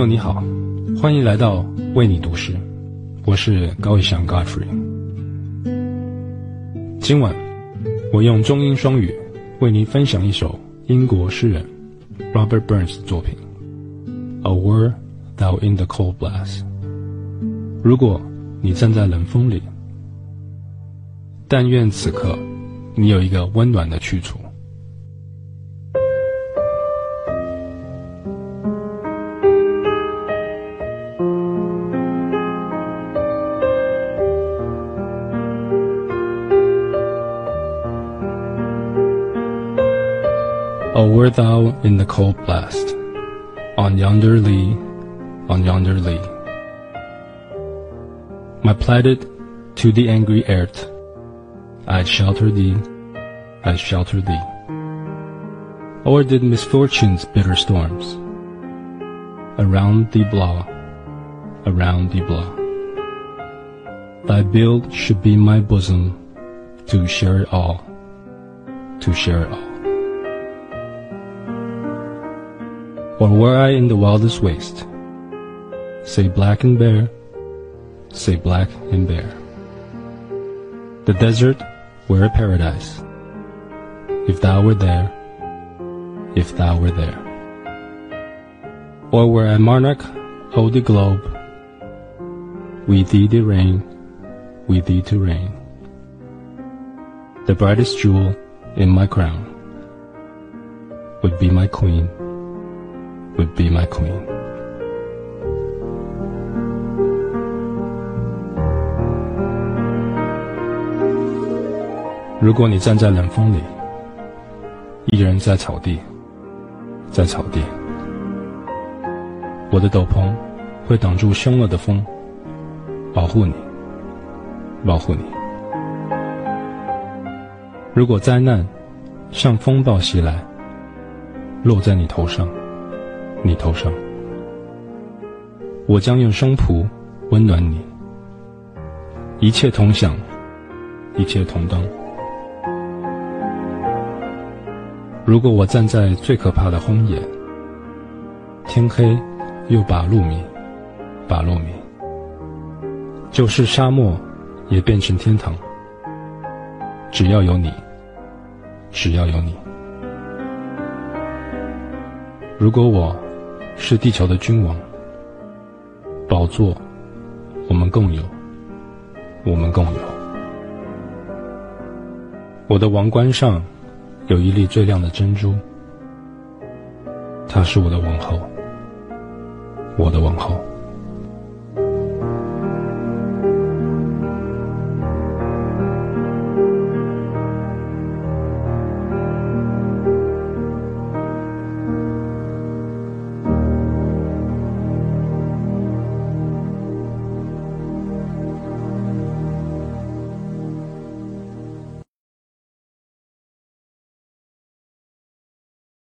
朋友你好，欢迎来到为你读诗，我是高以翔 Godfrey。今晚我用中英双语为您分享一首英国诗人 Robert Burns 的作品《A Were Thou in the Cold Blast》。如果你站在冷风里，但愿此刻你有一个温暖的去处。Oh, were thou in the cold blast, on yonder lea, on yonder lea. My plighted to the angry earth, I'd shelter thee, I'd shelter thee. Or did misfortune's bitter storms around thee blow, around thee blow. Thy build should be my bosom to share it all, to share it all. Or were I in the wildest waste, say black and bare, say black and bare. The desert were a paradise, if thou were there, if thou were there. Or were I monarch of the globe, with thee to reign, with thee to reign. The brightest jewel in my crown would be my queen would be my queen. 如果你站在冷风里，一人在草地，在草地，我的斗篷会挡住凶恶的风，保护你，保护你。如果灾难像风暴袭来，落在你头上。你头上，我将用胸脯温暖你，一切同享，一切同当。如果我站在最可怕的荒野，天黑又把路迷，把路迷，就是沙漠也变成天堂。只要有你，只要有你。如果我。是地球的君王，宝座我们共有，我们共有。我的王冠上有一粒最亮的珍珠，她是我的王后，我的王后。